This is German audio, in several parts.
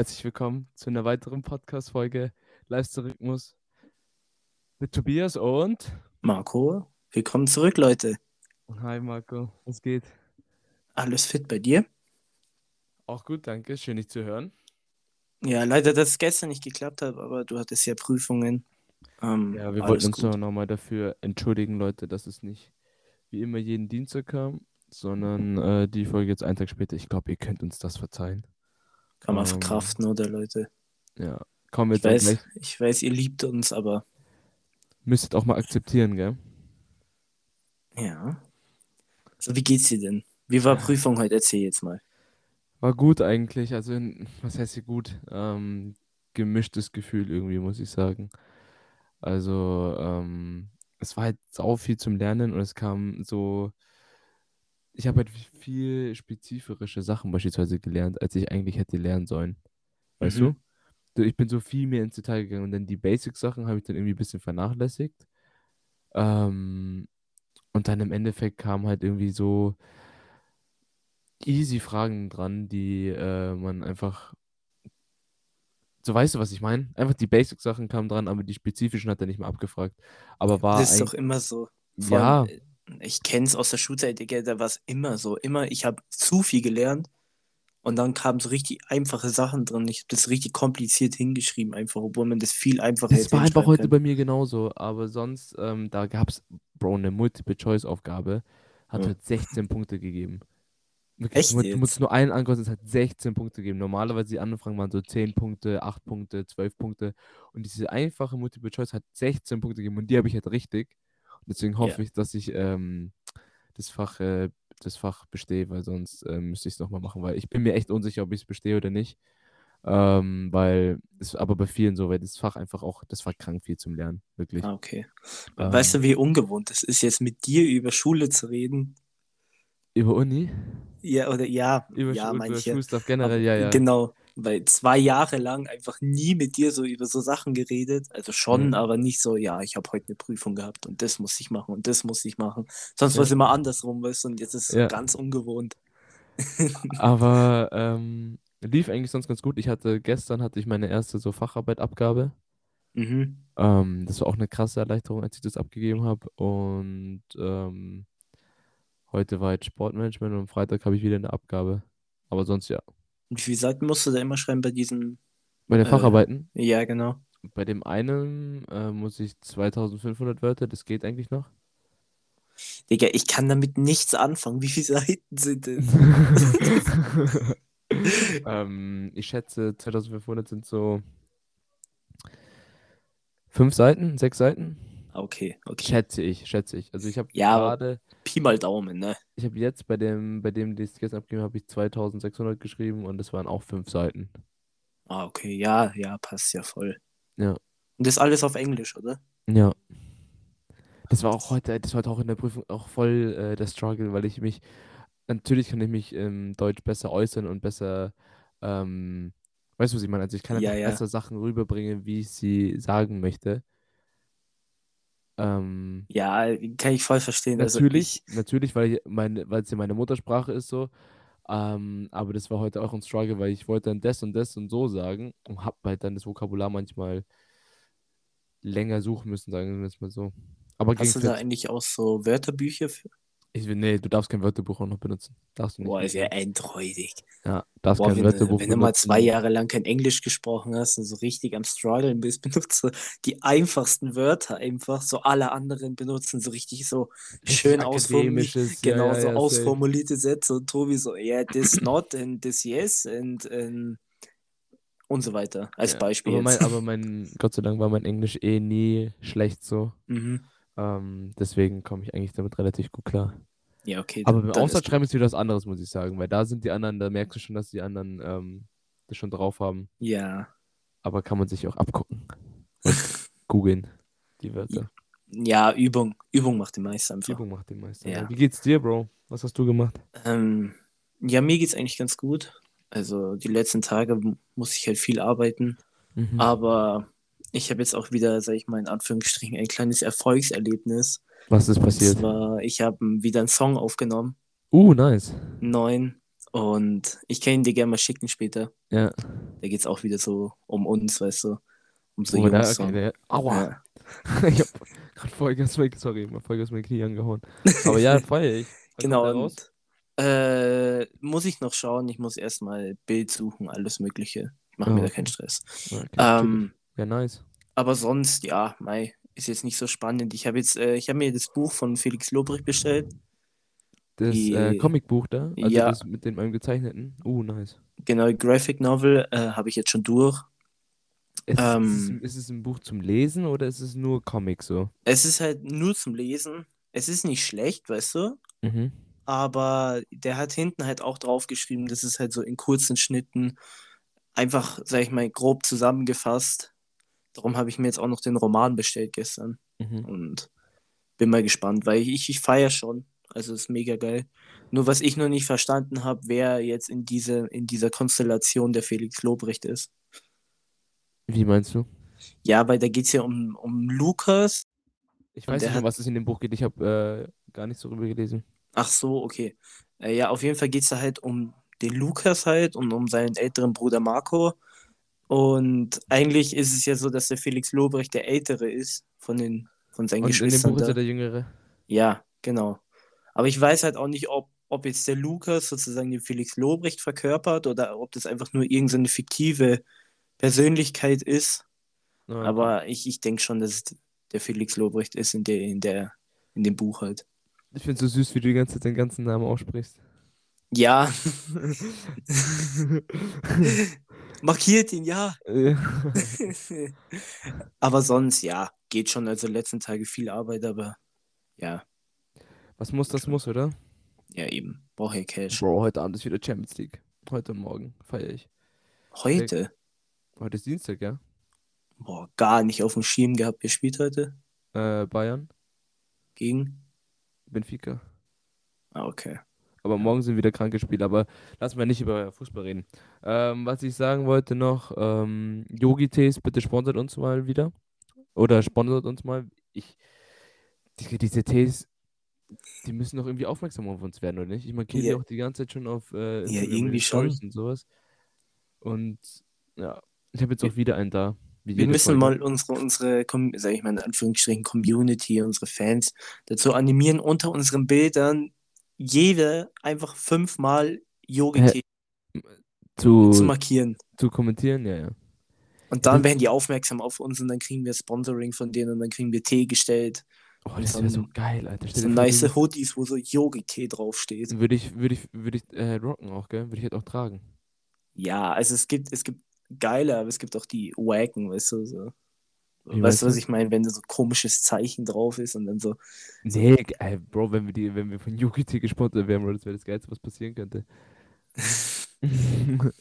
Herzlich willkommen zu einer weiteren Podcast-Folge Live-Rhythmus mit Tobias und Marco, willkommen zurück, Leute. Hi Marco, was geht? Alles fit bei dir? Auch gut, danke. Schön, dich zu hören. Ja, leider, dass es gestern nicht geklappt hat, aber du hattest ja Prüfungen. Ähm, Ja, wir wollten uns gut. doch nochmal dafür entschuldigen, Leute, dass es nicht wie immer jeden Dienstag kam, sondern äh, die Folge jetzt einen Tag später. Ich glaube, ihr könnt uns das verzeihen. Kann man Ähm, verkraften, oder Leute? Ja, kommen wir Ich jetzt weiß, gleich. ich weiß, ihr liebt uns, aber Müsstet auch mal akzeptieren, gell? ja. So, wie geht's dir denn? Wie war Prüfung heute? Erzähl jetzt mal. War gut eigentlich, also in- was heißt hier gut? Ähm, gemischtes Gefühl irgendwie, muss ich sagen. Also, ähm, es war halt sau viel zum Lernen und es kam so, ich habe halt viel spezifische Sachen beispielsweise gelernt, als ich eigentlich hätte lernen sollen. Weißt Mhm. du? Ich bin so viel mehr ins Detail gegangen und dann die Basic-Sachen habe ich dann irgendwie ein bisschen vernachlässigt. Ähm, und dann im Endeffekt kamen halt irgendwie so easy Fragen dran, die äh, man einfach, so weißt du, was ich meine? Einfach die Basic-Sachen kamen dran, aber die spezifischen hat er nicht mehr abgefragt. Aber war Das ist doch immer so. Vor ja, allem, ich kenn's aus der Schulzeit, Digga, da war es immer so. Immer, ich habe zu viel gelernt und dann kamen so richtig einfache Sachen drin. Ich habe das richtig kompliziert hingeschrieben, einfach, obwohl man das viel einfacher das hätte war einfach hinschreiben heute können. bei mir genauso, aber sonst, ähm, da gab es, Bro, eine Multiple-Choice-Aufgabe, hat Ja. halt 16 Punkte gegeben. Wirklich, Echt du, mu- du musst nur einen ankreuzen, es hat 16 Punkte gegeben. Normalerweise die anderen Fragen waren so 10 Punkte, 8 Punkte, 12 Punkte. Und diese einfache Multiple Choice hat 16 Punkte gegeben und die habe ich halt richtig. Deswegen Ja. hoffe ich, dass ich ähm, das, Fach, äh, das Fach bestehe, weil sonst ähm, müsste ich es nochmal machen, weil ich bin mir echt unsicher, ob ich es bestehe oder nicht. Ähm, weil es aber bei vielen so, weil das Fach einfach auch, das war krank viel zum Lernen, wirklich. Ah, okay. Weißt Ähm, du, wie ungewohnt es ist, jetzt mit dir über Schule zu reden? über Uni, Ja, oder ja, über, ja, Schu- meine über ja. Schulstuff Aber generell, ja, ja. genau, weil zwei Jahre lang einfach nie mit dir so über so Sachen geredet. Also schon, Mhm. aber nicht so, ja, ich habe heute eine Prüfung gehabt und das muss ich machen und das muss ich machen. Sonst war Ja. es immer andersrum, weißt du, und jetzt ist es Ja. ganz ungewohnt. Aber ähm, lief eigentlich sonst ganz gut. Ich hatte gestern hatte ich meine erste so Facharbeitabgabe. Mhm. Ähm, das war auch eine krasse Erleichterung, als ich das abgegeben habe. Und ähm, heute war jetzt Sportmanagement und am Freitag habe ich wieder eine Abgabe. Aber sonst ja. Und wie viele Seiten musst du da immer schreiben bei diesen? Bei den Äh, Facharbeiten, ja, genau. bei dem einen äh, muss ich 2500 Wörter, das geht eigentlich noch. Digga, ich kann damit nichts anfangen. Wie viele Seiten sind das? ähm, ich schätze, 2500 sind so fünf Seiten, sechs Seiten. Okay, okay. Schätze ich, schätze ich. Also ich habe Ja, gerade, Pi mal Daumen, ne? ich habe jetzt bei dem, bei dem, den ich gestern abgegeben habe, ich 2600 geschrieben und das waren auch fünf Seiten. Ah, okay, ja, ja, passt ja voll. Ja. Und das alles auf Englisch, oder? Ja. Das war auch heute, das war heute auch in der Prüfung auch voll äh, der Struggle, weil ich mich, natürlich kann ich mich im Deutsch besser äußern und besser, ähm, weißt du, was ich meine? Also ich kann Ja, einfach ja. besser Sachen rüberbringen, wie ich sie sagen möchte. Ähm, Ja, kann ich voll verstehen. Also Natürlich, ich, natürlich, weil ich meine, weil es ja meine Muttersprache ist so. Ähm, aber das war heute auch ein Struggle, weil ich wollte dann das und das und so sagen und habe halt dann das Vokabular manchmal länger suchen müssen, sagen wir es mal so. Aber hast du da eigentlich auch so Wörterbücher für? Ich will, nee, du darfst kein Wörterbuch auch noch benutzen. Darfst du nicht. Boah, ist ja endräudig. Ja, darfst Boah, kein wenn, Wörterbuch wenn du mal zwei benutzen. Jahre lang kein Englisch gesprochen hast und so richtig am Struggeln bist, benutzt du die einfachsten Wörter einfach. So alle anderen benutzen so richtig so schön ausformuliert, akademisches, ja, genau, ja, so ja, ausformulierte Sätze und Tobi so, ja, this not and this yes and, and und so weiter. Als Beispiel aber mein, aber mein, Gott sei Dank war mein Englisch eh nie schlecht so. Mhm. Ähm, deswegen komme ich eigentlich damit relativ gut klar. Ja, okay, Aber beim dann ist ist wieder was anderes, muss ich sagen, weil da sind die anderen, da merkst du schon, dass die anderen ähm, das schon drauf haben. Ja. Aber kann man sich auch abgucken googeln, die Wörter. Ja, Übung. Übung macht die meiste einfach. Übung macht den Meister. Ja. Wie geht's dir, Bro? Was hast du gemacht? Ähm, ja, mir geht's eigentlich ganz gut. Also die letzten Tage muss ich halt viel arbeiten. Mhm. Aber ich habe jetzt auch wieder, sag ich mal in Anführungsstrichen, ein kleines Erfolgserlebnis. Was ist Und passiert? zwar, ich habe wieder einen Song aufgenommen, Uh, nice. neuen. Und ich kann ihn dir gerne mal schicken später. Ja. Da geht es auch wieder so um uns, weißt du. Um so Oh, da, okay, der, aua. Ja. ich hab grad Vollgas mein, sorry, mal Vollgas mein Knie angehauen. Aber ja, feier ich. Genau. Und, äh, muss ich noch schauen. Ich muss erstmal Bild suchen, alles Mögliche. Ich mache Oh, mir da keinen Stress. Okay, Ähm, ja, nice. aber sonst, ja, Mai, ist jetzt nicht so spannend. Ich habe jetzt, äh, ich habe mir das Buch von Felix Lobrecht bestellt. Das die- äh, Comicbuch da, also Ja. das mit dem einem gezeichneten. Uh, nice. Genau, Graphic Novel äh, habe ich jetzt schon durch. Ist, Ähm, ist, es, ist es ein Buch zum Lesen oder ist es nur Comic so? Es ist halt nur zum Lesen. Es ist nicht schlecht, weißt du? Mhm. aber der hat hinten halt auch draufgeschrieben, das ist halt so in kurzen Schnitten einfach, sag ich mal, grob zusammengefasst. Darum habe ich mir jetzt auch noch den Roman bestellt gestern Mhm. und bin mal gespannt, weil ich, ich feiere schon. Also ist mega geil. Nur was ich noch nicht verstanden habe, wer jetzt in, diese, in dieser Konstellation der Felix Lobrecht ist. Wie meinst du? Ja, weil da geht es ja um, um Lukas. Ich weiß nicht, um hat- was es in dem Buch geht. Ich habe äh, gar nicht so drüber gelesen. Ach so, okay. Äh, ja, auf jeden Fall geht es da halt um den Lukas halt und um seinen älteren Bruder Marco. Und eigentlich ist es ja so, dass der Felix Lobrecht der Ältere ist von den von seinen Und in dem Geschwistern. Buch ist er der Jüngere. Ja, genau. Aber ich weiß halt auch nicht, ob, ob jetzt der Lukas sozusagen den Felix Lobrecht verkörpert oder ob das einfach nur irgendeine fiktive Persönlichkeit ist. Okay. Aber ich, ich denke schon, dass es der Felix Lobrecht ist in der, in der, in dem Buch halt. Ich finde es so süß, wie du die ganze Zeit den ganzen Namen aussprichst. Ja, markiert ihn, ja. Ja. aber sonst, ja, geht schon. Also letzten Tage viel Arbeit, aber ja, was muss, das muss, oder? ja eben. Brauche ja Cash. Bro, heute Abend ist wieder Champions League. Heute Morgen feiere ich. Heute? Heute ist Dienstag, ja? Boah, gar nicht auf dem Schirm gehabt. Wer spielt heute? Äh, Bayern, Gegen? Benfica. Ah, okay. Aber morgen sind wieder kranke Spiele. Aber lassen wir nicht über Fußball reden. Ähm, was ich sagen wollte noch, ähm, Yogi Tees, bitte sponsert uns mal wieder. Oder sponsert uns mal. Ich, die, diese Tees, die müssen doch irgendwie aufmerksam auf uns werden, oder nicht? Ich markiere die Ja. auch die ganze Zeit schon auf äh, Ja, irgendwie Stories schon. und sowas. Und ja, ich habe jetzt auch wieder einen da. Wir müssen Folge. mal unsere, unsere, sag ich mal in Anführungsstrichen, Community, unsere Fans dazu animieren, unter unseren Bildern jede einfach fünfmal Yogi-Tee zu, zu markieren. zu kommentieren, ja, ja. Und dann werden die aufmerksam auf uns und dann kriegen wir Sponsoring von denen und dann kriegen wir Tee gestellt. Oh, das wäre so geil, Alter. Stell So nice Hoodies, wo so Yogi-Tee draufsteht. Würde ich, würde ich, würde ich äh, rocken auch, gell? Würde ich halt auch tragen. Ja, also es gibt, es gibt geile, aber es gibt auch die wacken, weißt du, so. Wie weißt du, was ich meine, wenn da so komisches Zeichen drauf ist und dann so, Nee, ey, Bro, wenn wir die, wenn wir von Yuki gesponsert wären, Bro, das wäre das Geilste, was passieren könnte.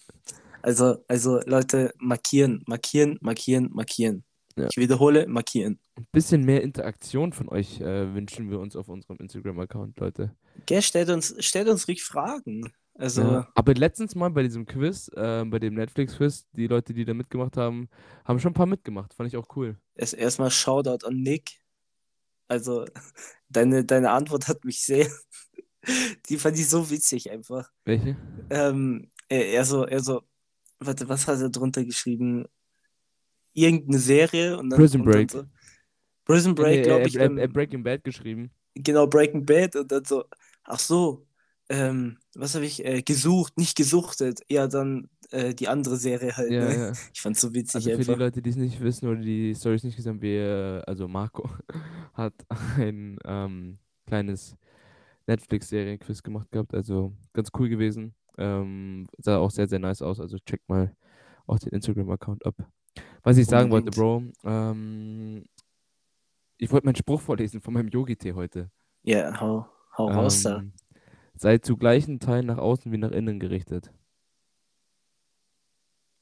also, also Leute, markieren, markieren, markieren, markieren. Ja. Ich wiederhole, markieren. Ein bisschen mehr Interaktion von euch äh, wünschen wir uns auf unserem Instagram-Account, Leute. Gell, stellt uns, stellt uns ruhig Fragen. Also, Ja. Aber letztens mal bei diesem Quiz, äh, bei dem Netflix-Quiz, die Leute, die da mitgemacht haben, haben schon ein paar mitgemacht. Fand ich auch cool. erst erstmal Shoutout an Nick. Also, deine, deine Antwort hat mich sehr, die fand ich so witzig einfach. Welche? Ähm, er, er so, er so, warte, was hat er drunter geschrieben? Irgendeine Serie und dann. Prison und dann Break. So, Prison Break, Nee, glaube ich. er- ähm, er Breaking Bad geschrieben. genau, Breaking Bad und dann so, ach so, ähm, was habe ich äh, gesucht, nicht gesuchtet. Ja, dann äh, die andere Serie halt. Ja, ne? ja. Ich fand's so witzig Also für die einfach. Leute, die es nicht wissen oder die Stories nicht gesehen haben, wir, also Marco hat ein ähm, kleines Netflix-Serien-Quiz gemacht gehabt, also ganz cool gewesen. Ähm, sah auch sehr, sehr nice aus, also checkt mal auch den Instagram-Account ab. Was ich sagen wollte, Bro, ähm, ich wollte meinen Spruch vorlesen von meinem Yogi-Tee heute. Ja, hau, hau raus da. Sei zu gleichen Teilen nach außen wie nach innen gerichtet.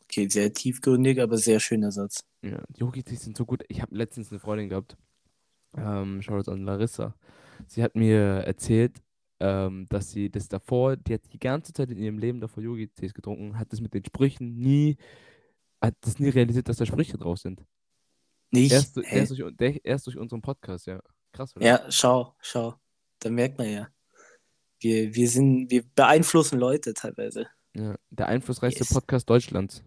Okay, sehr tiefgründig, aber sehr schöner Satz. Ja, Yogi-Tees sind so gut. Ich habe letztens eine Freundin gehabt. Ähm, Shoutout an Larissa. Sie hat mir erzählt, ähm, dass sie das davor, die hat die ganze Zeit in ihrem Leben davor Yogi-Tees getrunken, hat das mit den Sprüchen nie, hat das nie realisiert, dass da Sprüche drauf sind. Nicht? Erst, erst, durch, erst durch unseren Podcast, ja. Krass, oder? Ja, schau, schau. Da merkt man ja. Wir, wir sind, wir beeinflussen Leute teilweise. Ja, der einflussreichste Yes. Podcast Deutschlands.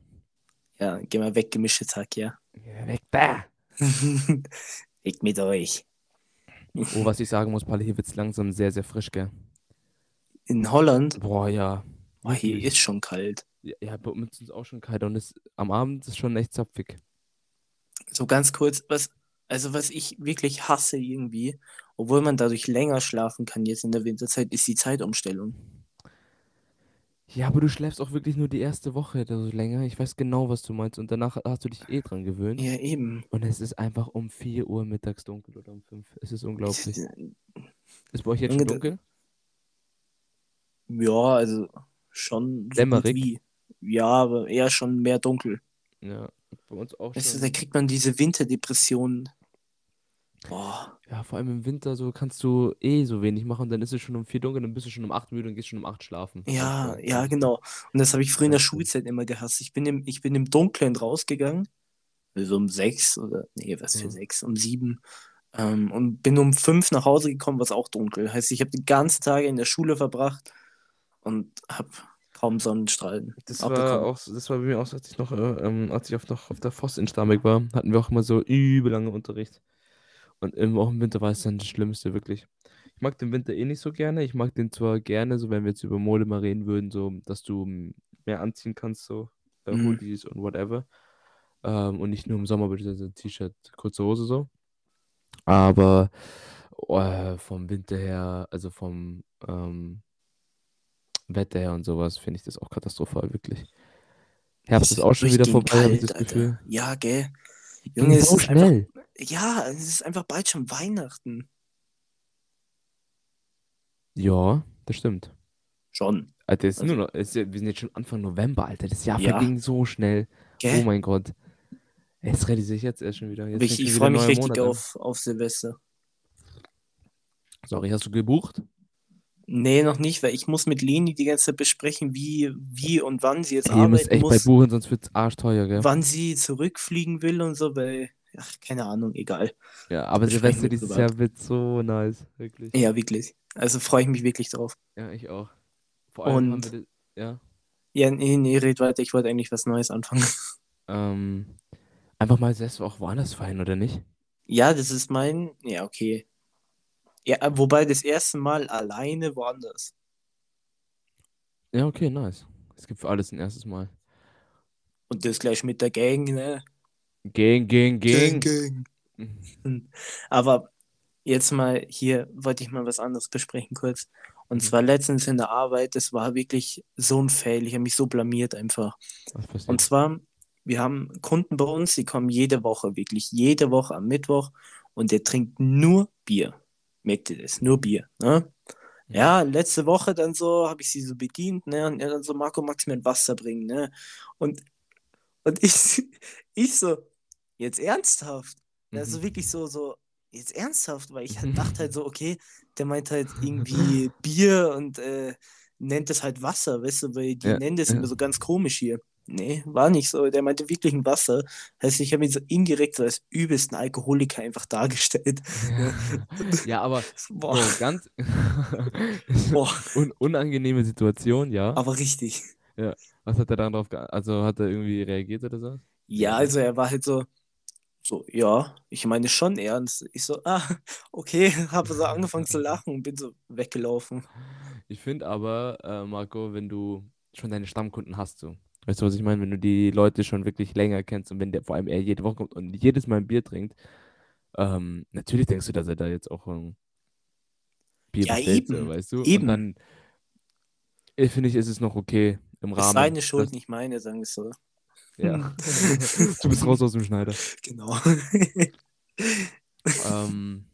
Ja, geh mal weg, gemischte Tag, ja. Ja, weg da! Weg mit euch. Oh, was ich sagen muss, Paul, hier wird's langsam sehr, sehr frisch, gell? In Holland, Boah, ja. oh, hier ist schon kalt. Ja, ja, bei uns ist es auch schon kalt und es, am Abend ist es schon echt zapfig. So ganz kurz, was, also was ich wirklich hasse irgendwie, obwohl man dadurch länger schlafen kann jetzt in der Winterzeit, ist die Zeitumstellung. Ja, aber du schläfst auch wirklich nur die erste Woche oder so länger. Ich weiß genau, was du meinst. Und danach hast du dich eh dran gewöhnt. Ja, eben. Und es ist einfach um 4 Uhr mittags dunkel oder um 5. Es ist unglaublich. Ist bei euch jetzt schon dunkel? Ja, also schon Dämmerig? wie. Ja, aber eher schon mehr dunkel. Ja, bei uns auch Weißt du, schon. da kriegt man diese Winterdepression. Boah. Ja, vor allem im Winter so kannst du eh so wenig machen. Dann ist es schon um 4 dunkel, dann bist du schon um 8 müde und gehst schon um 8 schlafen. Ja, Also, ja, genau. Und das habe ich früher in der. Schulzeit immer gehasst. Ich bin im, ich bin im Dunkeln rausgegangen. Also um sechs oder, nee, was für Ja. sechs, um sieben. Ähm, und bin um fünf nach Hause gekommen, was auch dunkel. Heißt, ich habe die ganzen Tage in der Schule verbracht und habe kaum Sonnenstrahlen Das war auch, so- das war bei mir auch, als ich noch, äh, ähm, als ich auf, noch auf der Voss in Starnberg war, hatten wir auch immer so übel lange Unterricht. Und im, auch im Winter war es dann das Schlimmste, wirklich. Ich mag den Winter eh nicht so gerne. Ich mag den zwar gerne, so wenn wir jetzt über Mode mal reden würden, so, dass du m, mehr anziehen kannst, so äh, Mhm. Hoodies und whatever. Ähm, und nicht nur im Sommer, beispielsweise T-Shirt, kurze Hose so. Aber äh, vom Winter her, also vom ähm, Wetter her und sowas, finde ich das auch katastrophal, wirklich. Herbst ist auch schon wieder vorbei, habe ich kalt, das Alter. Gefühl. Ja, gell. Junge, es so ist einfach, schnell. ja, es ist einfach bald schon Weihnachten. Ja, das stimmt. Schon. Alter, es ist Also- nur noch, ist, wir sind jetzt schon Anfang November, Alter. Das Jahr Ja. verging so schnell. Oh Gell? mein Gott. Jetzt realisiere ich jetzt erst schon wieder. Jetzt ich ich freue mich richtig Monat an. auf, auf Silvester. Sorry, hast du gebucht? Nee, noch nicht, weil ich muss mit Leni die ganze Zeit besprechen, wie, wie und wann sie jetzt Ey, arbeiten echt bei muss, buchen, sonst wird's arschteuer, gell? wann sie zurückfliegen will und so, weil, ach, keine Ahnung, egal. Ja, aber Silvester dieses. Jahr wird so nice, wirklich. Ja, wirklich. Also freue ich mich wirklich drauf. Ja, ich auch. Vor allem Und- wir, das- ja, Ja, nee, nee, red weiter, ich wollte eigentlich was Neues anfangen. ähm, einfach mal selbst auch woanders feiern, oder nicht? Ja, das ist mein, ja, okay. Ja, wobei das erste Mal alleine woanders. Ja, okay, nice. Es gibt für alles ein erstes Mal. Und das gleich mit der Gang, ne? Gang, gang, gang. Gang. Aber jetzt mal hier wollte ich mal was anderes besprechen kurz. Und Mhm. zwar letztens in der Arbeit, das war wirklich so ein Fail. Ich habe mich so blamiert einfach. Und zwar, wir haben Kunden bei uns, die kommen jede Woche, wirklich jede Woche am Mittwoch und der trinkt nur Bier. Merkt ihr das? Nur Bier. Ne? Ja, letzte Woche dann so, habe ich sie so bedient, ne? Und er dann so, Marco, magst du mir ein Wasser bringen, ne? Und, und ich, ich so, jetzt ernsthaft? Also Mhm. wirklich so, so, jetzt ernsthaft, weil ich halt dachte halt so, okay, der meint halt irgendwie Bier und äh, nennt es halt Wasser, weißt du, weil die Ja, nennen das ja. immer so ganz komisch hier. Nee, war nicht so. Der meinte wirklich ein Wasser. Heißt, ich habe ihn so indirekt so als übelsten Alkoholiker einfach dargestellt. Ja, ja aber Boah, so, ganz boah, un unangenehme Situation, ja. aber richtig. Was hat er dann drauf ge Also hat er irgendwie reagiert oder so? Ja, also er war halt so, so, ja, ich meine schon ernst. Ich so, ah, okay, habe so angefangen zu lachen und bin so weggelaufen. Ich finde aber, äh, Marco, wenn du schon deine Stammkunden hast, so. Weißt du, was ich meine? Wenn du die Leute schon wirklich länger kennst und wenn der vor allem er jede Woche kommt und jedes Mal ein Bier trinkt, ähm, natürlich denkst du, dass er da jetzt auch ein Bier Ja, bestellt, eben, weißt du? eben. Und dann äh, finde ich, ist es noch okay im Ist Rahmen. seine Schuld, dass- nicht meine, sagen wir es so. Ja. du bist raus aus dem Schneider. Genau. ähm,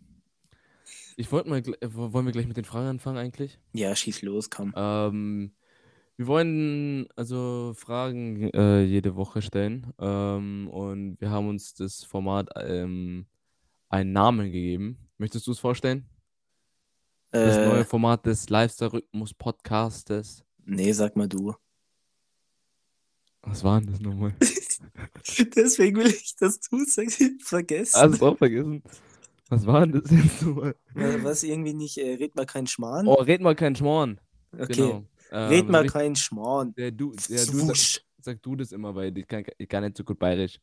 ich wollte mal, äh, wollen wir gleich mit den Fragen anfangen eigentlich? ja, schieß los, komm. Ähm, wir wollen also Fragen äh, jede Woche stellen ähm, und wir haben uns das Format ähm, einen Namen gegeben. Möchtest du es vorstellen? Das Äh, neue Format des Lifestyle-Rhythmus-Podcastes. nee, sag mal du. Was war denn das nochmal? Deswegen will ich, dass du sagst, vergessen. Hast du auch vergessen? Was war denn das jetzt so? Wa- Was irgendwie nicht, äh, red mal keinen Schmarrn? Oh, red mal keinen Schmorn. okay. Genau. Ähm, Red mal keinen Schmarrn. Der du, der du sag, sag du das immer, weil ich kann, ich kann nicht so gut bayerisch.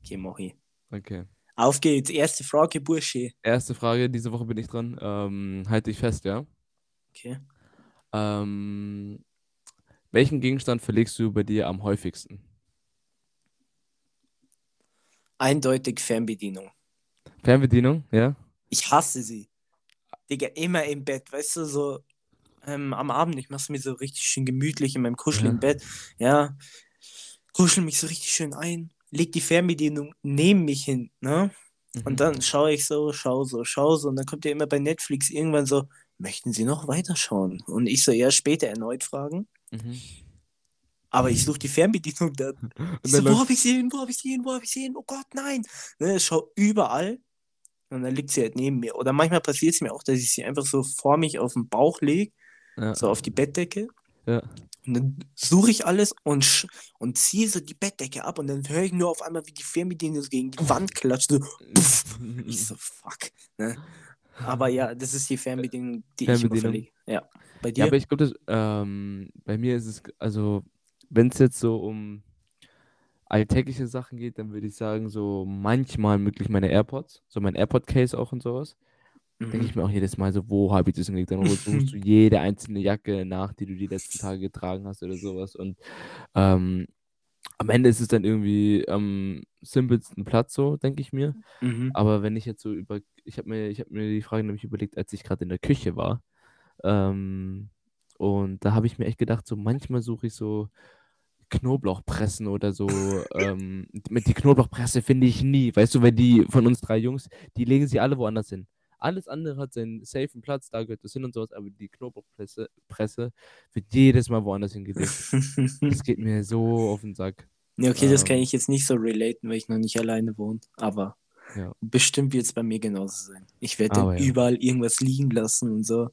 Okay, Mochi. Okay. Auf geht's. Erste Frage, Bursche. Erste Frage, diese Woche bin ich dran. Ähm, halte ich fest, ja? Okay. Ähm, welchen Gegenstand verlegst du bei dir am häufigsten? Eindeutig Fernbedienung. Fernbedienung, ja? Ich hasse sie. Digga, immer im Bett, weißt du, so ähm, am Abend, ich mach's mir so richtig schön gemütlich in meinem kuscheligen Ja. Bett. Ja, kuschel mich so richtig schön ein, leg die Fernbedienung neben mich hin, ne? Mhm. Und dann schaue ich so, schau so, schau so. Und dann kommt ja immer bei Netflix irgendwann so, möchten Sie noch weiterschauen? Und ich so, ja, später erneut fragen. Mhm. Aber ich suche die Fernbedienung dann. Ich so, wo läuft- hab ich sie hin? Wo hab ich sie hin? Wo hab ich sie hin? Oh Gott, nein! Ne, ich schau überall. Und dann liegt sie halt neben mir. Oder manchmal passiert es mir auch, dass ich sie einfach so vor mich auf den Bauch lege, ja. so auf die Bettdecke. Ja. Und dann suche ich alles und, und ziehe so die Bettdecke ab und dann höre ich nur auf einmal, wie die Fernbedienung so gegen die Wand klatscht. So, puff. Ich so, fuck. Ne? Aber ja, das ist die Fernbedienung, die ich Fernbedienung. verlege. Ja. Bei dir? Ja, aber ich glaube, ähm, bei mir ist es, also, wenn es jetzt so um alltägliche Sachen geht, dann würde ich sagen, so manchmal möglich meine AirPods, so mein AirPod-Case auch und sowas. Denke Mhm. ich mir auch jedes Mal so, wo habe ich das hingelegt? Dann suchst du jede einzelne Jacke nach, die du die letzten Tage getragen hast oder sowas. Und ähm, am Ende ist es dann irgendwie am simpelsten Platz, so, denke ich mir. Mhm. Aber wenn ich jetzt so über, ich habe mir, ich habe mir die Frage nämlich überlegt, als ich gerade in der Küche war. Ähm, und da habe ich mir echt gedacht, so manchmal suche ich so Knoblauchpressen oder so. ähm, mit die Knoblauchpresse finde ich nie, weißt du, weil die von uns drei Jungs, die legen sie alle woanders hin. Alles andere hat seinen safen Platz, da gehört das hin und sowas, aber die Knoblauchpresse Presse wird jedes Mal woanders hingelegt. Das geht mir so auf den Sack. Ja, okay, das kann Ähm. ich jetzt nicht so relaten, weil ich noch nicht alleine wohne. Aber Ja. bestimmt wird es bei mir genauso sein. Ich werde dann ja. überall irgendwas liegen lassen und so.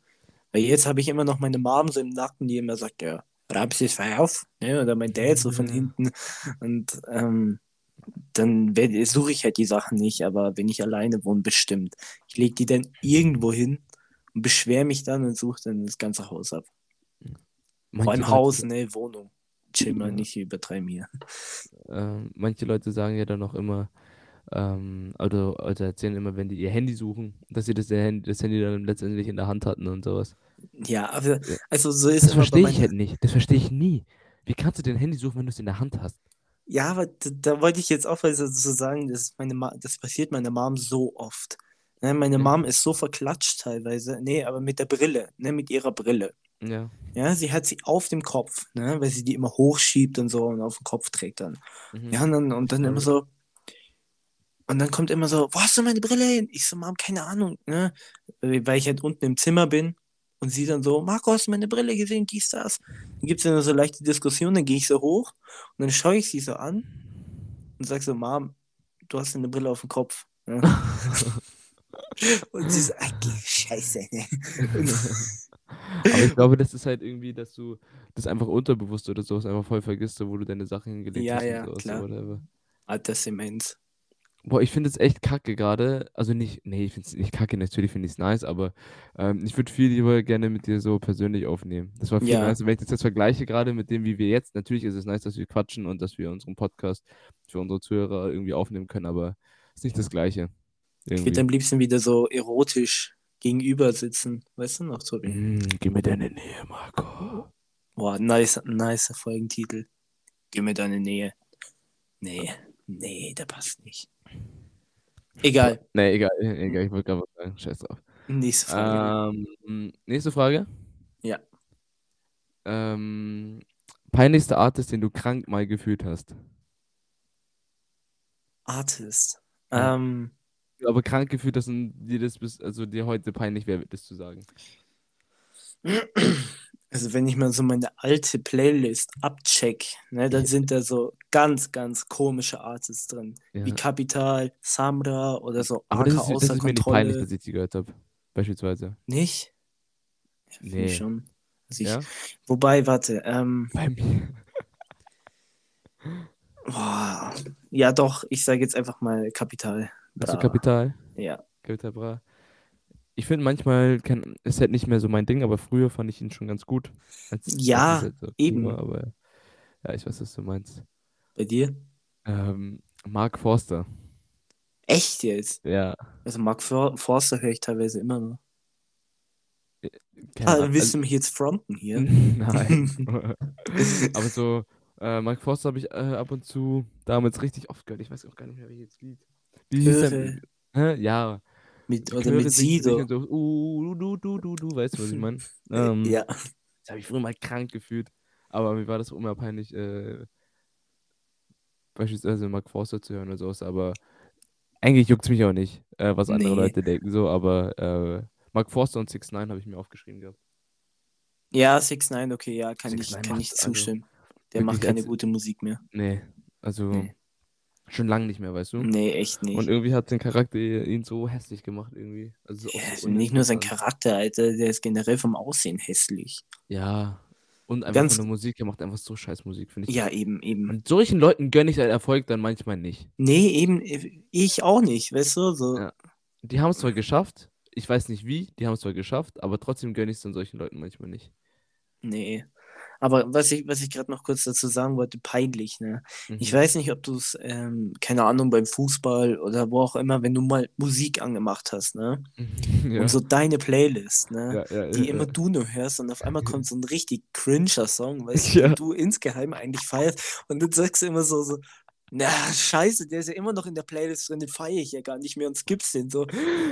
Weil jetzt habe ich immer noch meine Mom so im Nacken, die immer sagt, ja, du es auf? Ne? Oder mein Dad so von hinten. Und ähm, dann suche ich halt die Sachen nicht, aber wenn ich alleine wohne, bestimmt. Ich lege die dann irgendwo hin und beschwere mich dann und suche dann das ganze Haus ab. Vor Manche allem Leute- Haus, ne, Wohnung. Chill mal, nicht übertreiben hier. ähm, manche Leute sagen ja dann auch immer, ähm, also, also erzählen immer, wenn die ihr Handy suchen, dass sie das, Handy, das Handy dann letztendlich in der Hand hatten und sowas. Ja, aber also so ist Das bei verstehe ich halt nicht. Das verstehe ich nie. Wie kannst du dein Handy suchen, wenn du es in der Hand hast? Ja, aber da, da wollte ich jetzt auch mal so sagen, das, ist meine Ma das passiert meiner Mom so oft. Ne, meine Ja. Mom ist so verklatscht teilweise. Nee, aber mit der Brille, ne, mit ihrer Brille. Ja. Ja, sie hat sie auf dem Kopf, ne, weil sie die immer hochschiebt und so und auf den Kopf trägt dann. Mhm. Ja, und dann, und dann immer so. Und dann kommt immer so, wo hast du meine Brille hin? Ich so, Mom, keine Ahnung, ne? Weil ich halt unten im Zimmer bin und sie dann so, Marco, hast du meine Brille gesehen? Dies, das. Dann gibt es dann so leichte Diskussionen, dann gehe ich so hoch und dann schaue ich sie so an und sag so, Mom, du hast eine Brille auf dem Kopf. Und sie so, geh, scheiße. Ne? Aber ich glaube, das ist halt irgendwie, dass du das einfach unterbewusst oder sowas einfach voll vergisst, wo du deine Sachen hingelegt Ja, hast ja, sowas, klar. whatever. Alter Zement. Boah, ich finde es echt kacke gerade. Also nicht, nee, ich finde es nicht kacke, natürlich finde ich es nice, aber ähm, ich würde viel lieber gerne mit dir so persönlich aufnehmen. Das war viel Ja. nice. Wenn ich das jetzt vergleiche, gerade mit dem, wie wir jetzt, natürlich ist es nice, dass wir quatschen und dass wir unseren Podcast für unsere Zuhörer irgendwie aufnehmen können, aber es ist nicht das Gleiche. Ich Irgendwie. würde am liebsten wieder so erotisch gegenüber sitzen. Weißt du noch, Tobi? Mm, gib mir deine Nähe, Marco. Boah, nice, nice Folgentitel. Gib mir deine Nähe. Nee, nee, der passt nicht. Egal, Nee, egal, egal, ich wollte gerade was sagen. Scheiß drauf. nächste Frage. Ähm, nächste Frage. Ja. Ähm, peinlichster Artist, den du krank mal gefühlt hast. Artist. Ja. Ähm, Aber krank gefühlt und dir das bis, also dir heute peinlich wäre, das zu sagen. also wenn ich mal so meine alte Playlist abcheck, ne, dann sind da so ganz, ganz komische Artists drin. Ja. Wie Capital, Samra oder so Aber das AK ist, das außer ist mir nicht peinlich, Kontrolle. dass ich die gehört habe. Beispielsweise. Nicht? Ja, Nee. ich schon. Also ich, Ja? Wobei, warte, ähm, Bei mir. boah, ja doch, ich sage jetzt einfach mal Kapital. Hast du Bra. Kapital? Ja, Capital Bra. Ich finde manchmal kann, ist halt nicht mehr so mein Ding, aber früher fand ich ihn schon ganz gut. Als, Ja, halt so eben. War, aber ja, ich weiß, was du meinst. Bei dir? Ähm, Mark Forster. Echt jetzt? Ja. Also Mark For Forster höre ich teilweise immer noch. keine Ah, willst also- du mich jetzt fronten hier? Nein. aber so, äh, Mark Forster habe ich äh, ab und zu damals richtig oft gehört. Ich weiß auch gar nicht mehr, welches Lied. Wie hieß? Hä? Ja. Mit, oder mit Sido. So, uh, du, du, du, du, weißt du, was ich meine? Ähm, ja. Das habe ich früher mal krank gefühlt. Aber mir war das immer peinlich, äh, beispielsweise Mark Forster zu hören oder sowas. Aber eigentlich juckt es mich auch nicht, äh, was andere Nee. Leute denken. So, aber äh, Mark Forster und 6 9 habe ich mir aufgeschrieben gehabt. Ja, 6 9 okay, ja, kann 6ix9ine ich, kann ich also, zustimmen. Der macht keine als- gute Musik mehr. Nee, also Nee. Schon lange nicht mehr, weißt du? Nee, echt nicht. Und irgendwie hat sein Charakter ihn so hässlich gemacht, irgendwie. Also Ja, so also nicht nur sein. Charakter, Alter, der ist generell vom Aussehen hässlich. Ja. Und einfach Ganz- von der Musik, er macht einfach so scheiß Musik, finde ich. Ja, eben, eben. Und solchen Leuten gönne ich halt Erfolg dann manchmal nicht. Nee, eben, ich auch nicht, weißt du? So, Ja. Die haben es zwar geschafft, ich weiß nicht wie, die haben es zwar geschafft, aber trotzdem gönne ich es dann solchen Leuten manchmal nicht. nee. Aber was ich, was ich gerade noch kurz dazu sagen wollte, peinlich, ne? Ich Mhm. weiß nicht, ob du es, ähm, keine Ahnung, beim Fußball oder wo auch immer, wenn du mal Musik angemacht hast, ne? ja. Und so deine Playlist, ne? ja, ja, Die ja, immer ja. du nur hörst und auf einmal kommt so ein richtig cringer Song, weißt du, Ja. den du insgeheim eigentlich feierst und dann sagst du immer so, so, na, scheiße, der ist ja immer noch in der Playlist drin, den feiere ich ja gar nicht mehr und skippst den so.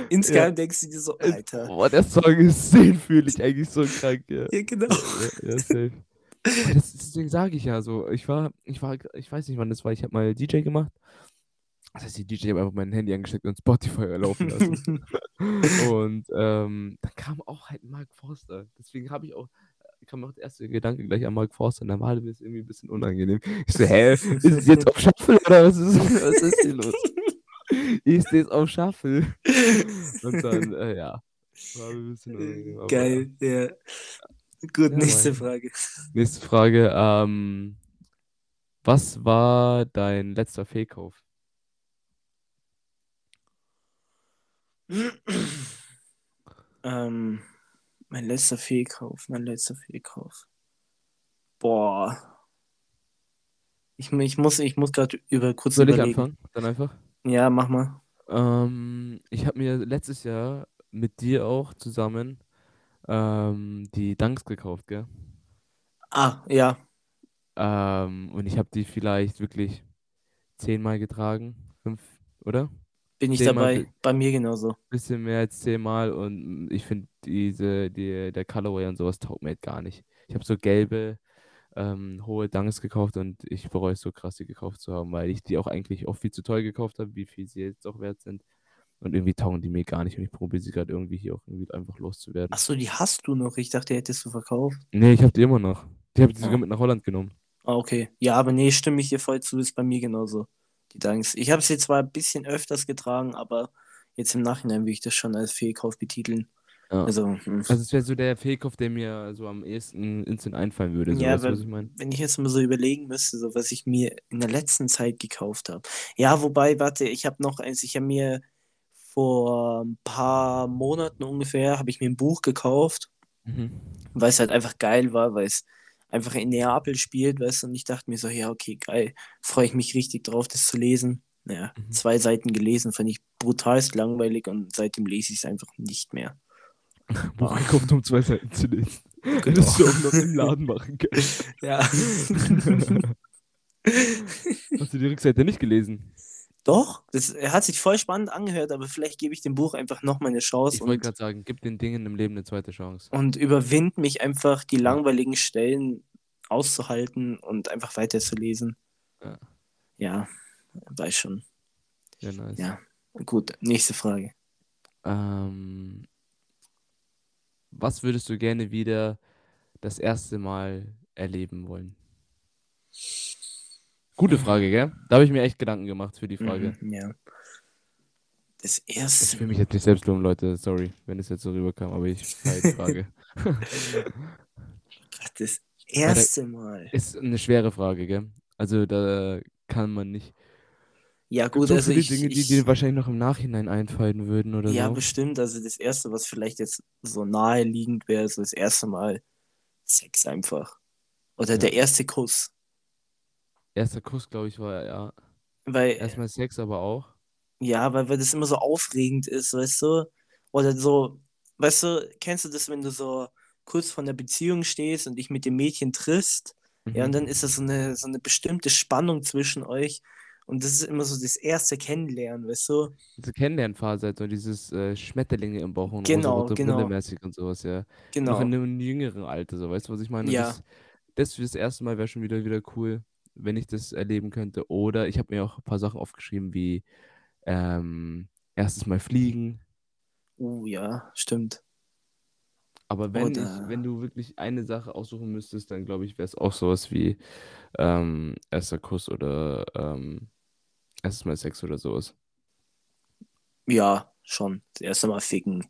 Insgeheim denkst du dir so, Äh, Alter. Boah, der Song ist ich eigentlich so krank, ja. Ja, genau. Ja, ja, safe. Das, deswegen sage ich ja so, ich war, ich war, ich weiß nicht wann das war, ich habe mal DJ gemacht. Das heißt, die DJ habe einfach mein Handy angesteckt und Spotify laufen lassen. und ähm, dann kam auch halt Mark Forster. Deswegen habe ich auch, kam auch der erste Gedanke gleich an Mark Forster und dann war mir das irgendwie ein bisschen unangenehm. Ich so, hä, ist es jetzt auf Shuffle oder was ist, was ist hier los? Ist das auf Shuffle? Und dann, äh, ja, war mir ein bisschen unangenehm. aber ja. Geil, ja. Gut, Ja, nächste Mann. Frage. Nächste Frage. Ähm, was war dein letzter Fehlkauf? ähm, mein letzter Fehlkauf, mein letzter Fehlkauf. Boah. Ich, ich muss, ich muss gerade über kurz Soll ich überlegen. anfangen? Dann einfach. Ja, mach mal. Ähm, ich habe mir letztes Jahr mit dir auch zusammen ähm, die Dunks gekauft, gell? Ah, ja. Ähm, und ich habe die vielleicht wirklich zehnmal getragen. Fünf, oder? Bin ich Zehnmal dabei. Bei mir genauso. Bisschen mehr als zehnmal und ich finde diese, die, der Colorway und sowas taugt mir halt gar nicht. Ich habe so gelbe, ähm, hohe Dunks gekauft und ich bereue es so krass, die gekauft zu haben, weil ich die auch eigentlich auch viel zu teuer gekauft habe, wie viel sie jetzt auch wert sind. Und irgendwie taugen die mir gar nicht und ich probiere sie gerade irgendwie hier auch irgendwie einfach loszuwerden. Achso, die hast du noch. Ich dachte, die hättest du verkauft. Nee, ich habe die immer noch. Die habe ich sogar Ah. mit nach Holland genommen. Ah, okay. Ja, aber nee, stimme ich dir voll zu, ist bei mir genauso. Die Dunks. Ich habe sie zwar ein bisschen öfters getragen, aber jetzt im Nachhinein will ich das schon als Fehlkauf betiteln. Ja. Also, hm. Also es wäre so der Fehlkauf, der mir so am ehesten instant einfallen würde. So, Ja, was ich meine? wenn ich jetzt mal so überlegen müsste, so was ich mir in der letzten Zeit gekauft habe. Ja, wobei, warte, ich habe noch eins, ich habe mir vor ein paar Monaten ungefähr, habe ich mir ein Buch gekauft, Mhm. weil es halt einfach geil war, weil es einfach in Neapel spielt, weißt du, und ich dachte mir so, ja, okay, geil, freue ich mich richtig drauf, das zu lesen. Naja, Mhm. zwei Seiten gelesen, fand ich brutalst langweilig und seitdem lese ich es einfach nicht mehr. Buch gekauft, um zwei Seiten zu lesen. Genau. Hättest du auch noch im Laden machen können. Ja. Hast du die Rückseite nicht gelesen? Doch, das hat sich voll spannend angehört, aber vielleicht gebe ich dem Buch einfach nochmal eine Chance Ich wollte gerade sagen, gib den Dingen im Leben eine zweite Chance. und überwind mich einfach, die langweiligen Stellen auszuhalten und einfach weiterzulesen. Ja. Ja, weiß schon. Ja, nice. Ja. Gut, nächste Frage. Ähm, was würdest du gerne wieder das erste Mal erleben wollen? Gute Frage, gell? Da habe ich mir echt Gedanken gemacht für die Frage. Mhm, ja. Das Ich erste. fühle mich jetzt nicht selbst loben, Leute. Sorry, wenn es jetzt so rüberkam, aber ich Frage. Das erste Mal. Ist eine schwere Frage, gell? Also da kann man nicht. Ja, gut, so also viele ich, Dinge, die ich, dir wahrscheinlich noch im Nachhinein einfallen würden oder ja, so. bestimmt. Also das Erste, was vielleicht jetzt so naheliegend wäre, so das erste Mal Sex einfach. Oder Ja. der erste Kuss. Erster Kuss, glaube ich, war ja Weil, erstmal Sex, aber auch. ja, weil, weil das immer so aufregend ist, weißt du? Oder so, weißt du, kennst du das, wenn du so kurz vor einer Beziehung stehst und dich mit dem Mädchen triffst? Ja, und Mhm. dann ist das so eine, so eine bestimmte Spannung zwischen euch. Und das ist immer so das erste Kennenlernen, weißt du? Diese Kennenlernphase, halt so dieses äh, Schmetterlinge im Bauch und Genau, Brille genau, mäßig und sowas, ja. Noch in genau. einem jüngeren Alter, so, weißt du, was ich meine? Ja, das, das für das erste Mal wäre schon wieder, wieder cool, wenn ich das erleben könnte. Oder ich habe mir auch ein paar Sachen aufgeschrieben, wie ähm, erstes Mal fliegen. uh, ja, stimmt. Aber wenn ich, Oder, wenn du wirklich eine Sache aussuchen müsstest, dann glaube ich, wäre es auch sowas wie ähm, erster Kuss oder ähm, erstes Mal Sex oder sowas. ja, schon. Das erste Mal ficken.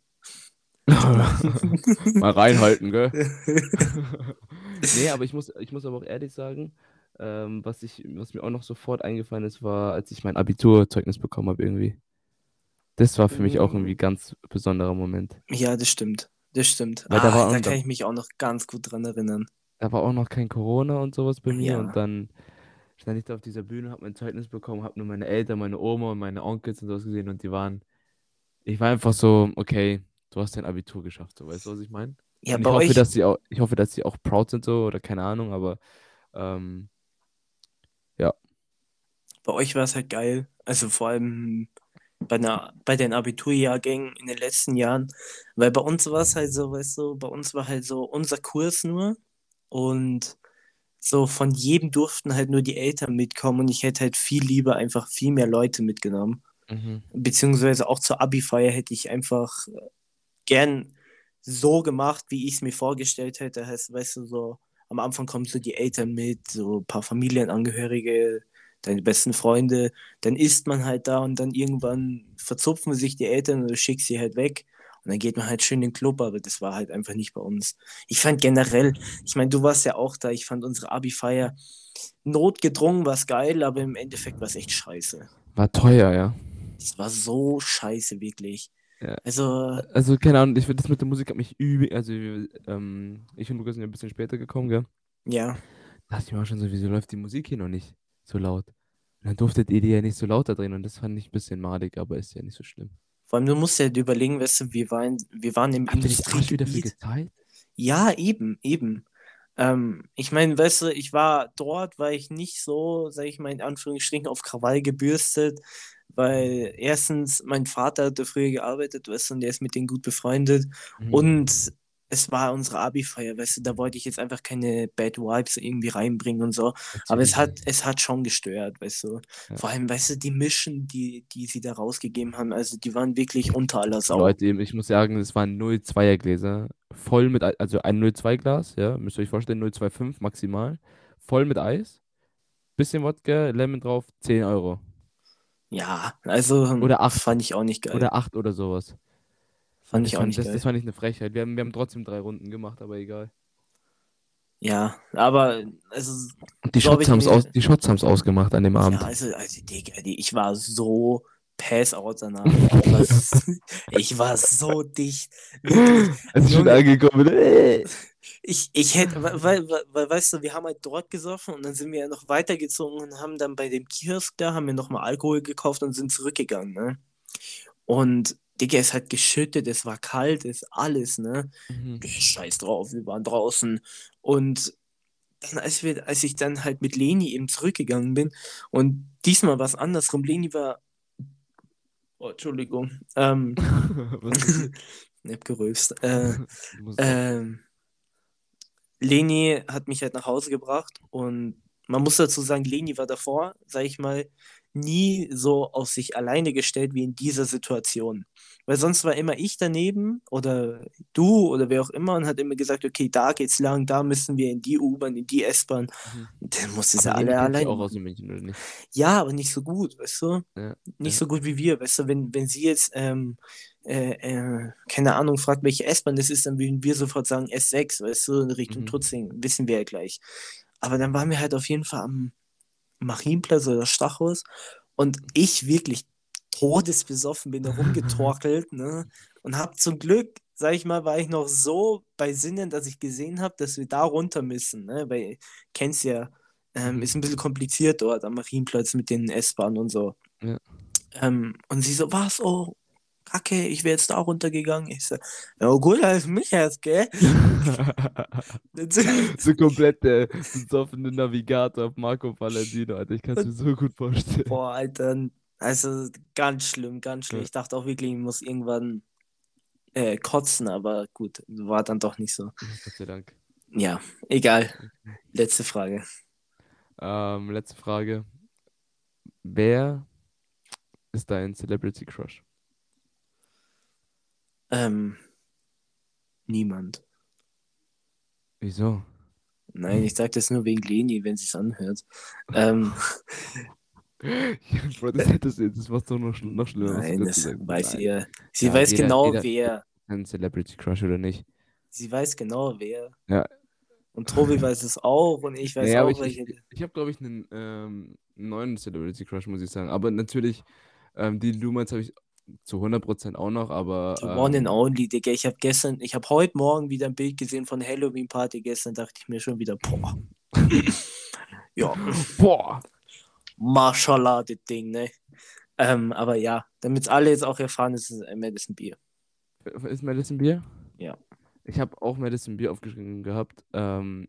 Mal reinhalten, gell? Nee, aber ich muss, ich muss aber auch ehrlich sagen, ähm, was ich, was mir auch noch sofort eingefallen ist, war, als ich mein Abiturzeugnis bekommen habe irgendwie. Das war für mich auch irgendwie Mm, ganz besonderer Moment. Ja, das stimmt. Das stimmt. Weil da Ah, da auch- kann da, ich mich auch noch ganz gut dran erinnern. da war auch noch kein Corona und sowas bei mir und Ja. dann stand ich da auf dieser Bühne, habe mein Zeugnis bekommen, habe nur meine Eltern, meine Oma und meine Onkels und sowas gesehen und die waren, ich war einfach so, okay, du hast dein Abitur geschafft, so, weißt du, was ich meine? Ja, Und ich hoffe, euch, dass sie auch, ich hoffe, dass sie auch proud sind so oder keine Ahnung, aber ähm, ja. bei euch war es halt geil. Also vor allem bei, einer, bei den Abiturjahrgängen in den letzten Jahren. Weil bei uns war es halt so, weißt du, bei uns war halt so unser Kurs nur und so von jedem durften halt nur die Eltern mitkommen und ich hätte halt viel lieber einfach viel mehr Leute mitgenommen. Mhm. Beziehungsweise auch zur Abi-Feier hätte ich einfach gern so gemacht, wie ich es mir vorgestellt hätte. Heißt, weißt du, so am Anfang kommen so die Eltern mit, so ein paar Familienangehörige, deine besten Freunde, dann isst man halt da und dann irgendwann verzupfen sich die Eltern und du schickst sie halt weg. Und dann geht man halt schön in den Club, aber das war halt einfach nicht bei uns. Ich fand generell, ich meine, du warst ja auch da, ich fand unsere Abi-Feier notgedrungen was geil, aber im Endeffekt war es echt scheiße. War teuer, ja. Es war so scheiße, wirklich. Ja. Also, Also, keine Ahnung, ich, das mit der Musik hat mich übel, also ähm, ich und Lukas sind ja ein bisschen später gekommen, gell? ja. Da dachte ich mir auch schon so, wieso läuft die Musik hier noch nicht so laut? Und dann durftet ihr die ja nicht so lauter drehen und das fand ich ein bisschen madig, aber ist ja nicht so schlimm. Vor allem, du musst ja überlegen, weißt du, wir waren, wir waren im Industriegebiet. Ja, eben, eben. Ähm, ich meine, weißt du, ich war dort, weil ich nicht so, sag ich mal, in Anführungsstrichen auf Krawall gebürstet, weil erstens mein Vater hatte früher gearbeitet, weißt du, und der ist mit denen gut befreundet Mhm. und es war unsere Abi-Feier, weißt du, da wollte ich jetzt einfach keine Bad Vibes irgendwie reinbringen und so, aber es Natürlich hat, es hat schon gestört, weißt du. Ja. Vor allem, weißt du, die Mischen, die, die sie da rausgegeben haben, also die waren wirklich unter aller Sau. Leute, ich muss sagen, es waren 0,2er Gläser. Voll mit, also ein 0,2 Glas, ja, müsst ihr euch vorstellen, 0,25 maximal. Voll mit Eis. Bisschen Wodka, Lemon drauf, 10 Euro. Ja, also hm, Oder 8. fand ich auch nicht geil. Oder 8 oder sowas. Fand Das ich auch fand, nicht das, geil. das fand ich eine Frechheit. Wir haben, wir haben trotzdem drei Runden gemacht, aber egal. Ja, aber also, Und die Shots ich haben es aus, die Shots haben's ausgemacht an dem ja, Abend. also, also Digga, die- ich war so pass out danach. Ich war, so dicht. Als ich schon angekommen bin, äh. ich, ich hätte, weil, weil, weil, weil, weißt du, wir haben halt dort gesoffen und dann sind wir ja noch weitergezogen und haben dann bei dem Kiosk da, haben wir nochmal Alkohol gekauft und sind zurückgegangen, ne? Und Digga, es hat geschüttet, es war kalt, es alles, ne? Mhm. Scheiß drauf, wir waren draußen. Und dann, als, wir, als ich dann halt mit Leni eben zurückgegangen bin und diesmal war es andersrum, Leni war. Oh, Entschuldigung. Ähm, ich hab gerülpst. Äh, ähm, Leni hat mich halt nach Hause gebracht und man muss dazu sagen, Leni war davor, sag ich mal, nie so auf sich alleine gestellt wie in dieser Situation. Weil sonst war immer ich daneben oder du oder wer auch immer und hat immer gesagt, okay, da geht's lang, da müssen wir in die U-Bahn, in die S-Bahn. Mhm. Dann musste sie alle alleine auch aus München, oder nicht? Ja, aber nicht so gut, weißt du? Ja, Nicht ja. so gut wie wir, weißt du, wenn, wenn sie jetzt, ähm, äh, äh, keine Ahnung, fragt, welche S-Bahn das ist, dann würden wir sofort sagen S6, weißt du, in Richtung Mhm. Tutzing, wissen wir ja gleich. Aber dann waren wir halt auf jeden Fall am Marienplatz oder Stachus Und ich wirklich todesbesoffen bin da rumgetorkelt, ne? Und hab zum Glück, sag ich mal, war ich noch so bei Sinnen, dass ich gesehen habe, dass wir da runter müssen, ne? Weil, kennst ja, ähm, ist ein bisschen kompliziert dort am Marienplatz mit den S-Bahnen und so. Ja. Ähm, und sie so, was? Oh, Kacke, ich wäre jetzt da runtergegangen. Ich so, ja gut, als mich jetzt, gell? so komplett der besoffene Navigator auf Marco Palladino, Alter. Ich kann es mir so gut vorstellen. Boah, Alter, also ganz schlimm, ganz schlimm. Ja. Ich dachte auch wirklich, ich muss irgendwann äh, kotzen, aber gut, war dann doch nicht so. Gott sei Dank. Ja, egal. Letzte Frage. Ähm, letzte Frage. Wer ist dein Celebrity Crush? Ähm, niemand. Wieso? Nein, ich sag das nur wegen Leni, wenn sie es anhört. Ähm, Bro, das, du- das macht doch noch, noch schlimmer. nein, das weiß ihr. Sie Ja, weiß jeder- genau, jeder- wer. Ein Celebrity Crush oder nicht? Sie weiß genau, wer. Ja. Und Tobi weiß es auch und ich weiß Naja, auch, ich, welche. ich, ich habe, glaube ich, einen ähm, neuen Celebrity Crush, muss ich sagen. Aber natürlich, ähm, die du meinst, habe ich zu 100% auch noch, aber. One ähm, and Only, Digga. Ich habe gestern, ich habe heute Morgen wieder ein Bild gesehen von Halloween Party. Gestern dachte ich mir schon wieder, boah. ja, Boah! Mashallah, das Ding, ne? Ähm, aber ja, damit alle jetzt auch erfahren, ist es ein Madison Beer. Ist Madison Beer? Ja. Ich habe auch Madison Beer aufgeschrieben gehabt. Ähm,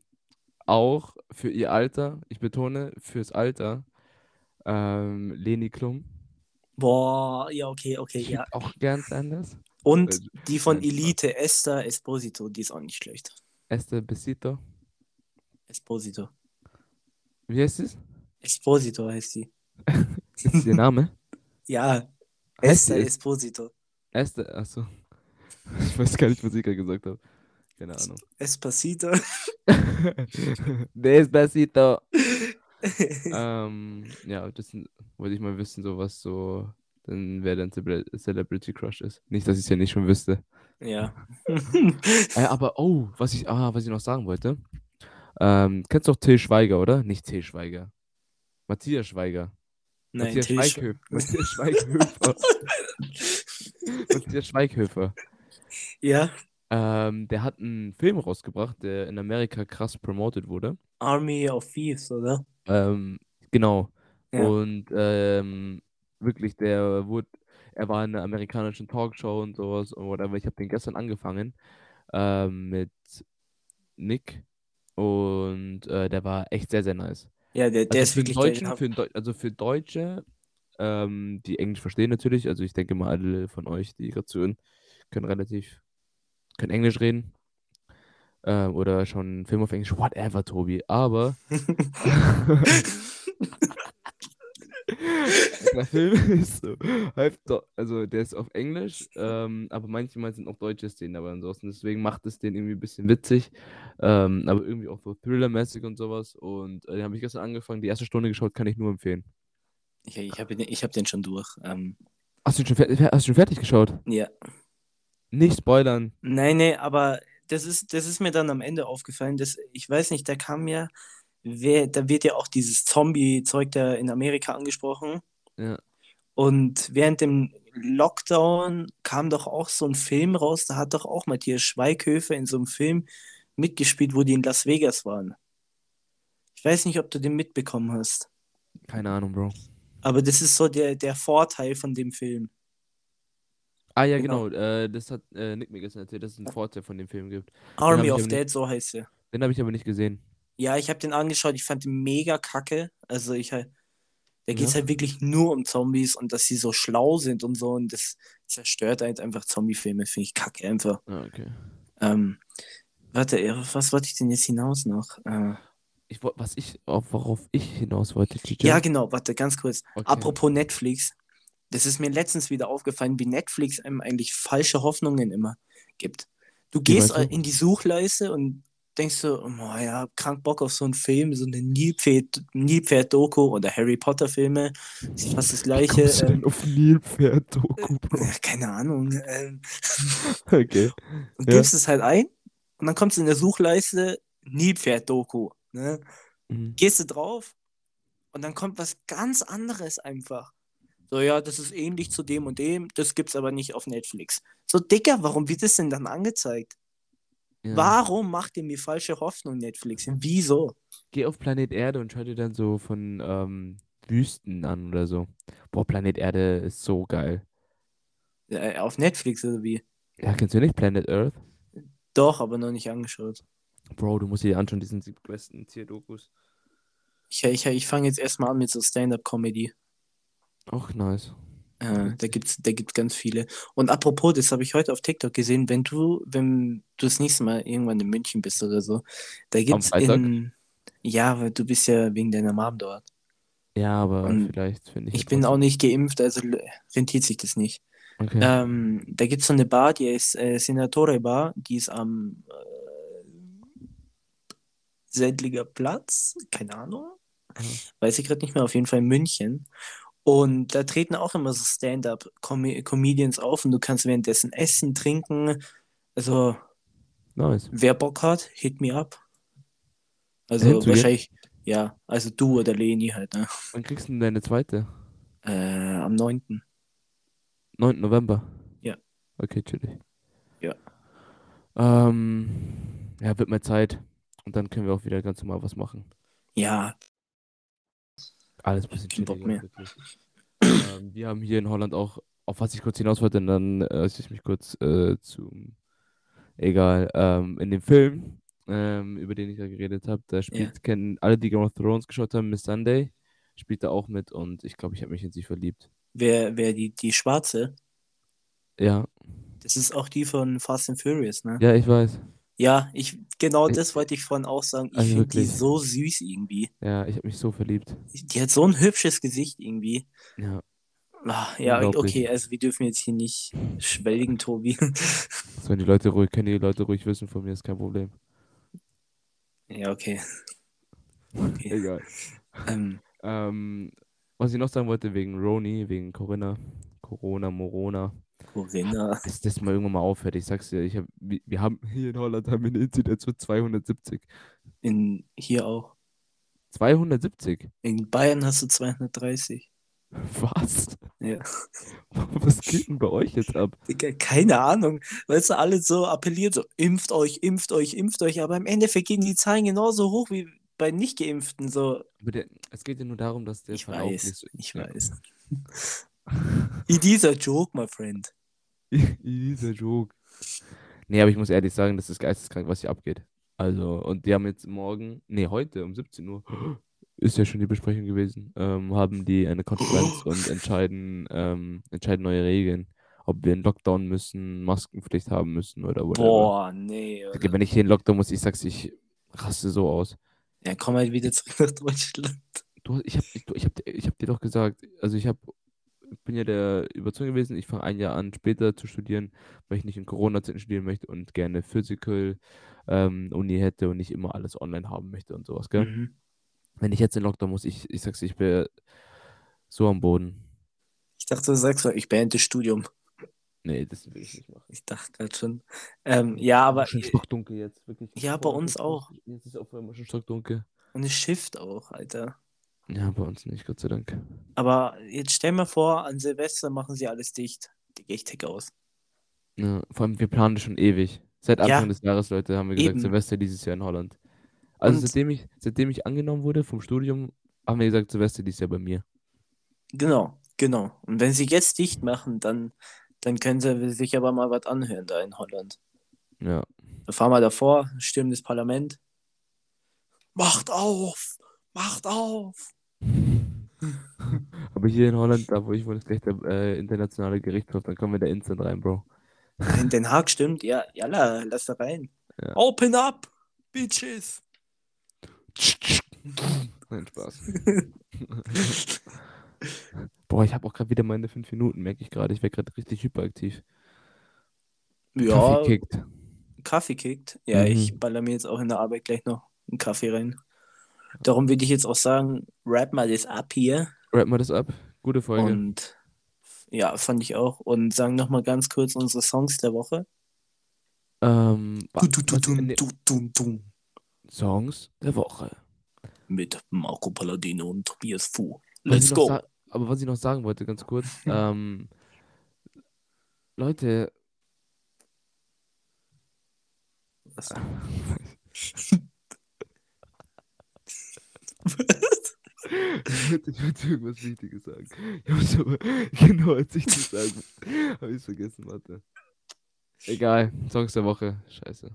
auch für ihr Alter, ich betone, fürs Alter, ähm, Leni Klum. Boah, ja, okay, okay, ja. auch gern Sanders. Und Äh, die von. Elite, Esther Esposito, die ist auch nicht schlecht. Esther Besito. Esposito. Wie heißt es? Esposito heißt sie. Ist das ihr Name? Ja, Heißt Esther es? Esposito. Esther, achso. Ich weiß gar nicht, was ich gerade gesagt habe. Keine Ahnung. Espacito. Despacito. ähm, ja, das wollte ich mal wissen, so was so, dann wer dein Celebrity Crush ist. Nicht, dass ich es ja nicht schon wüsste. ja. Äh, aber, oh, was ich, ah, was ich noch sagen wollte. Ähm, kennst du doch Till Schweiger, oder? Nicht Till Schweiger. Matthias Schweiger. Nein, Matthias Schweighöfer. Matthias Schweighöfer. Matthias Schweighöfer. Ja, Ähm, der hat einen Film rausgebracht, der in Amerika krass promoted wurde. Army of Thieves, oder? Ähm, genau. Ja. Und ähm, wirklich, der wurde, er war in einer amerikanischen Talkshow und sowas und whatever. Ich habe den gestern angefangen ähm, mit Nick und äh, der war echt sehr, sehr nice. Ja, der, der Also ist wirklich Deutschen, geil. für, Deu also für Deutsche, ähm, die Englisch verstehen natürlich, also ich denke mal alle von euch, die gerade zuhören, können relativ, können Englisch reden. Ähm, oder schon Film auf Englisch, whatever, Tobi. Aber der Film ist so halb, also der ist auf Englisch, ähm, aber manchmal sind auch deutsche Szenen dabei und sowas. Und deswegen macht es den irgendwie ein bisschen witzig, ähm, aber irgendwie auch so Thriller-mäßig und sowas. Und äh, den habe ich gestern angefangen, die erste Stunde geschaut, kann ich nur empfehlen. Ich, ich habe den, ich hab den schon durch. Ähm, Hast du schon, hast du schon fertig geschaut? ja. Nicht spoilern. Nein, nee, aber das ist, das ist mir dann am Ende aufgefallen. Das, ich weiß nicht, da kam ja, wer, da wird ja auch dieses Zombie-Zeug da in Amerika angesprochen. Ja. Und während dem Lockdown kam doch auch so ein Film raus, da hat doch auch Matthias Schweighöfer in so einem Film mitgespielt, wo die in Las Vegas waren. Ich weiß nicht, ob du den mitbekommen hast. Keine Ahnung, Bro. Aber das ist so der, der Vorteil von dem Film. Ah ja, Genau. genau. Äh, das hat äh, Nick mir gestern erzählt, dass es einen Vorteil von dem Film gibt. Army of aber nicht- Dead, so heißt er. Den habe ich aber nicht gesehen. Ja, ich habe den angeschaut, ich fand den mega kacke. Also ich halt, da geht es Ja. halt wirklich nur um Zombies und dass sie so schlau sind und so und das zerstört halt einfach Zombie-Filme, finde ich kacke einfach. Ah, okay. Ähm, warte, auf was wollte ich denn jetzt hinaus noch? Äh, Ich, was ich, auf, worauf ich hinaus wollte, Chicha. ja, genau, warte, ganz kurz. Okay. Apropos Netflix, das ist mir letztens wieder aufgefallen, wie Netflix einem eigentlich falsche Hoffnungen immer gibt. Du Wie gehst in die Suchleiste und denkst so, oh ja, krank Bock auf so einen Film, so eine Nilpferd- Nilpferd-Doku oder Harry Potter-Filme, ist fast das Wie gleiche. kommst du Ähm, auf Nilpferd-Doku, Bro? ja, keine Ahnung. Ähm, Okay. und Ja. gibst es halt ein und dann kommst du in der Suchleiste Nilpferd-Doku. Ne? Mhm. Gehst du drauf und dann kommt was ganz anderes einfach. So, ja, das ist ähnlich zu dem und dem, das gibt's aber nicht auf Netflix. So, Digga, warum wird das denn dann angezeigt? Ja. Warum macht ihr mir falsche Hoffnung, Netflix? Wieso? Geh auf Planet Erde und schau dir dann so von ähm, Wüsten an oder so. Boah, Planet Erde ist so geil. Äh, auf Netflix oder wie? Ja, kennst du nicht Planet Earth? Doch, aber noch nicht angeschaut. Bro, du musst dir anschauen, diesen sieben besten Tierdokus. Ich, ich, ich fange jetzt erstmal an mit so Stand-Up-Comedy. Ach, nice. Äh, da gibt's, da gibt's ganz viele. Und apropos, das habe ich heute auf TikTok gesehen, wenn du, wenn du das nächste Mal irgendwann in München bist oder so, da gibt's Freitag? in, ja, weil du bist ja wegen deiner Mom dort. Ja, aber Und vielleicht finde ich. Ich bin auch nicht geimpft, also rentiert sich das nicht. Okay. Ähm, da gibt's so eine Bar, die ist äh, Senatore Bar, die ist am äh, Sendlinger Platz, keine Ahnung, Mhm. weiß ich gerade nicht mehr, auf jeden Fall in München. Und da treten auch immer so Stand-up-Comedians auf und du kannst währenddessen essen, trinken. Also, Nice. wer Bock hat, hit me up. Also, Hinzugehen? wahrscheinlich, ja, also du oder Leni halt, ne? Wann kriegst du denn deine zweite? Äh, am 9. 9. November. Ja. Okay, chillig. Ja. Ähm, ja, wird mal Zeit. Und dann können wir auch wieder ganz normal was machen. Ja, Alles ein bisschen Kein Bock chilliger, mehr. ähm, wir haben hier in Holland auch, auf was ich kurz hinaus wollte, und dann äh, ich mich kurz äh, zum. Egal. Ähm, in dem Film, ähm, über den ich ja geredet habe, da spielt, kennen alle, die Game of Thrones geschaut haben, Miss Sunday, spielt da auch mit und ich glaube, ich habe mich in sie verliebt. wer, wer die, die Schwarze, Ja, das ist auch die von Fast and Furious, ne? ja, ich weiß. Ja, ich, genau Ich- das wollte ich vorhin auch sagen. Ich Also finde die so süß irgendwie. Ja, ich habe mich so verliebt. Die hat so ein hübsches Gesicht irgendwie. Ja, Ah, ja, okay, also wir dürfen jetzt hier nicht schwelgen, Tobi. das wollen die Leute ruhig, können die Leute ruhig wissen von mir, ist kein Problem. ja, okay. okay. Egal. Ähm, Ähm, was ich noch sagen wollte, wegen Roni, wegen Corinna, Corona, Morona, Corinna. dass das mal irgendwann mal aufhört. Ich sag's dir, ich hab, wir, haben hier in Holland haben wir eine Inzidenz von 270. In, hier auch. 270? In Bayern hast du 230. Was? Ja. Was geht denn bei euch jetzt ab? Digga, keine Ahnung. Weißt du, alle so appellieren so, impft euch, impft euch, impft euch. Aber im Endeffekt gehen die Zahlen genauso hoch wie bei Nicht-Geimpften. So, der, es geht ja nur darum, dass der ich Verlauf weiß, nicht so- ich Ja. weiß. It is a joke, my friend. Dieser Joke. Nee, aber ich muss ehrlich sagen, das ist geisteskrank, was hier abgeht. Also, und die haben jetzt morgen, nee, heute um 17 Uhr, ist ja schon die Besprechung gewesen, ähm, haben die eine Konferenz und entscheiden, ähm, entscheiden neue Regeln. Ob wir in Lockdown müssen, Maskenpflicht haben müssen oder whatever. Boah, nee. Digga, Wenn ich hier in Lockdown muss, ich sag's, ich raste so aus. Ja, komm halt wieder zurück nach Deutschland. Du, ich hab, ich, ich hab, ich hab dir doch gesagt, also ich hab, bin ja der Überzeugung gewesen, ich fange ein Jahr an, später zu studieren, weil ich nicht in Corona-Zeiten studieren möchte und gerne Physical ähm, Uni hätte und nicht immer alles online haben möchte und sowas, gell? Mhm. Wenn ich jetzt in Lockdown muss, ich, ich sag's, ich bin so am Boden. Ich dachte, du sagst ich beende das Studium. Nee, das will ich nicht machen. Ich dachte gerade schon. Ähm, ja, aber schon stockdunkel jetzt, wirklich. Ja, bei uns auch. Jetzt ist auf einmal schon stockdunkel. und es schifft auch, Alter. Ja, bei uns nicht, Gott sei Dank. Aber jetzt stell mir vor, an Silvester machen sie alles dicht. Digga, ich tick aus. Ja, vor allem, wir planen das schon ewig. Seit Ja. Anfang des Jahres, Leute, haben wir gesagt, Eben. Silvester dieses Jahr in Holland. Also Und- seitdem ich, seitdem ich angenommen wurde vom Studium, haben wir gesagt, Silvester dieses Jahr bei mir. Genau, genau. Und wenn sie jetzt dicht machen, dann, dann können sie sich aber mal was anhören da in Holland. Ja. Wir fahren mal davor, stürmen das Parlament. Macht auf! Macht auf! Aber hier in Holland, da wo ich wohne, ist gleich der äh, internationale Gerichtshof, dann kommen wir da instant rein, Bro. In Den Haag stimmt, ja, jalla, lass da rein. Ja. Open up, bitches! Nein, Spaß. Boah, ich habe auch gerade wieder meine fünf Minuten, merke ich gerade. Ich werde gerade richtig hyperaktiv. Ja, Kaffee kickt. Kaffee kickt. Ja, Mhm. ich baller mir jetzt auch in der Arbeit gleich noch einen Kaffee rein. Darum würde ich jetzt auch sagen, rap mal das ab hier. Rap mal das ab. Gute Folge. Und ja, fand ich auch. Und sagen nochmal ganz kurz unsere Songs der Woche. ähm, Du, du, du. Songs der Woche. Mit Marco Palladino und Tobias Fu. Let's go. aber was ich noch sagen wollte, ganz kurz, ähm, Leute, Was? ich wollte, ich wollte irgendwas Wichtiges sagen. Ich hab's aber genau als ich das sagen habe ich vergessen, warte. Egal, Songs der Woche, scheiße.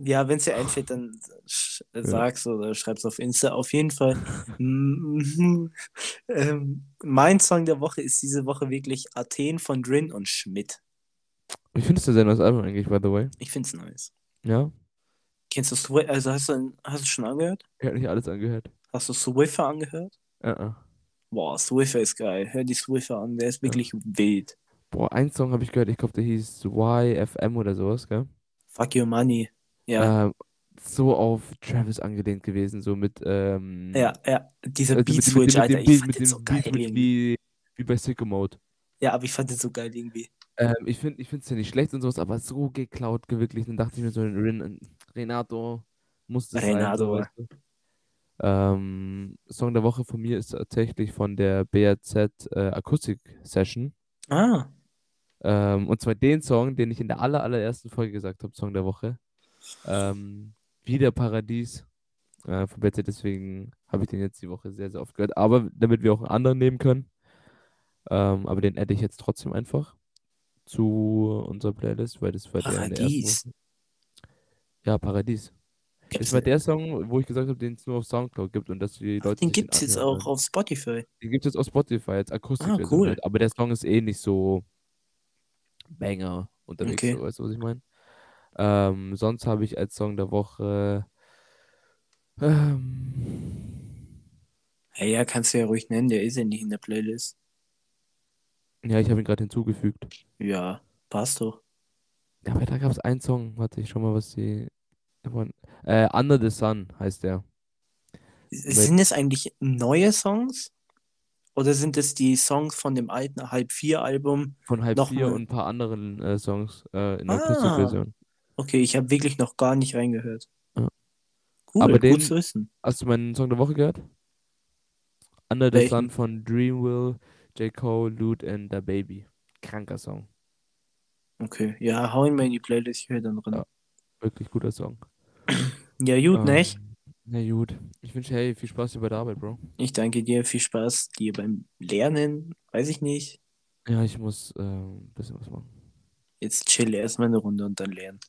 Ja, wenn es dir einfällt, dann sch- äh, sag's oder schreib's auf Insta. Auf jeden Fall. ähm, mein Song der Woche ist diese Woche wirklich Athen von Drin und Schmidt. Wie findest du denn das Album eigentlich, by the way? Ich find's nice. Ja? Kennst du Swift? Also hast du, hast du schon angehört? Ich habe nicht alles angehört. Hast du Swiffer angehört? Uh -uh. Boah, Swiffer ist geil. Hör die Swiffer an, der ist wirklich wild. Boah, einen Song habe ich gehört, ich glaube, der hieß YFM oder sowas, gell? Fuck your money. Ja, Ähm, so auf Travis angelehnt gewesen, so mit, ähm, ja, ja. Dieser also Beat mit, dem- Switch, mit, dem- Alter, mit, ich fand mit den so geil Beat Switch wie, wie bei Sicko Mode. Ja, aber ich fand den so geil irgendwie. Ähm, ich finde ich es ja nicht schlecht und sowas, aber so geklaut wirklich. Dann dachte ich mir so, Ren Renato muss das sein. Renato. So, weißt du? ähm, Song der Woche von mir ist tatsächlich von der BRZ äh, Akustik Session. Ah, Ähm, und zwar den Song, den ich in der aller, allerersten Folge gesagt habe, Song der Woche. Ähm, Wieder Paradies äh, von BRZ, deswegen habe ich den jetzt die Woche sehr, sehr oft gehört. Aber damit wir auch einen anderen nehmen können. Ähm, aber den adde ich jetzt trotzdem einfach zu unserer Playlist, weil das war der in der Paradies. Ja, Paradies. Gibt's Das war der Song, wo ich gesagt habe, den es nur auf Soundcloud gibt und dass die Ach, Leute den sich gibt's jetzt auch auf Spotify. Den gibt es jetzt auf Spotify als Akustikversion Ah, cool. halt. Aber der Song ist eh nicht so Banger unterwegs, Okay. so, weißt du, was ich meine? Ähm, sonst habe ich als Song der Woche ähm, Hey, ja, kannst du ja ruhig nennen, der ist ja nicht in der Playlist. Ja, ich habe ihn gerade hinzugefügt. Ja, passt doch. Ja, aber da gab es einen Song, warte, ich schau mal, was die davon- äh, Under the Sun heißt der. Sind es eigentlich neue Songs? Oder sind es die Songs von dem alten Halb vier Album? Von Halb Noch vier mal. und ein paar anderen äh, Songs äh, in der Ah. Akustikversion. Okay, ich habe wirklich noch gar nicht reingehört. Ja. Cool, Aber gut den- zu wissen. Hast du meinen Song der Woche gehört? Under the Welchen? Sun von Dreamville, J. Cole, Lude and the Baby. Kranker Song. Okay, ja, hau ihn mal in die Playlist, ich höre dann drin. Ja. Wirklich guter Song. Ja, gut, nicht? Ähm, Na gut. Ich wünsche, hey, viel Spaß bei der Arbeit, Bro. Ich danke dir, viel Spaß dir beim Lernen, weiß ich nicht. Ja, ich muss äh, ein bisschen was machen. Jetzt chill erstmal eine Runde und dann lernen.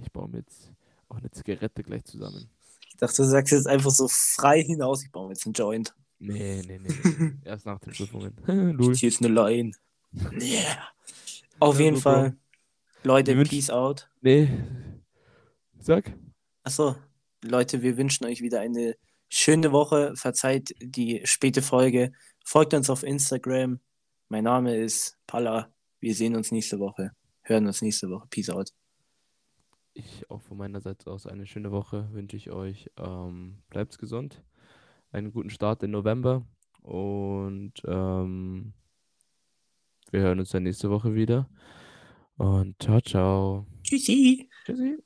Ich baue mir jetzt auch eine Zigarette gleich zusammen. Ich dachte, du sagst jetzt einfach so frei hinaus, ich baue mir jetzt einen Joint. Nee, nee, nee. Erst nach den Prüfungen. Ziehe jetzt eine Line. Yeah. Auf Ja, jeden Fall. Leute, Wir peace out. Nee. Sag. Achso, Leute, wir wünschen euch wieder eine schöne Woche. Verzeiht die späte Folge. Folgt uns auf Instagram. Mein Name ist Palla. Wir sehen uns nächste Woche. Hören uns nächste Woche. Peace out. Ich auch von meiner Seite aus eine schöne Woche wünsche ich euch. Ähm, bleibt gesund. Einen guten Start im November. Und ähm, wir hören uns dann nächste Woche wieder. Und ciao, ciao. Tschüssi. Tschüssi.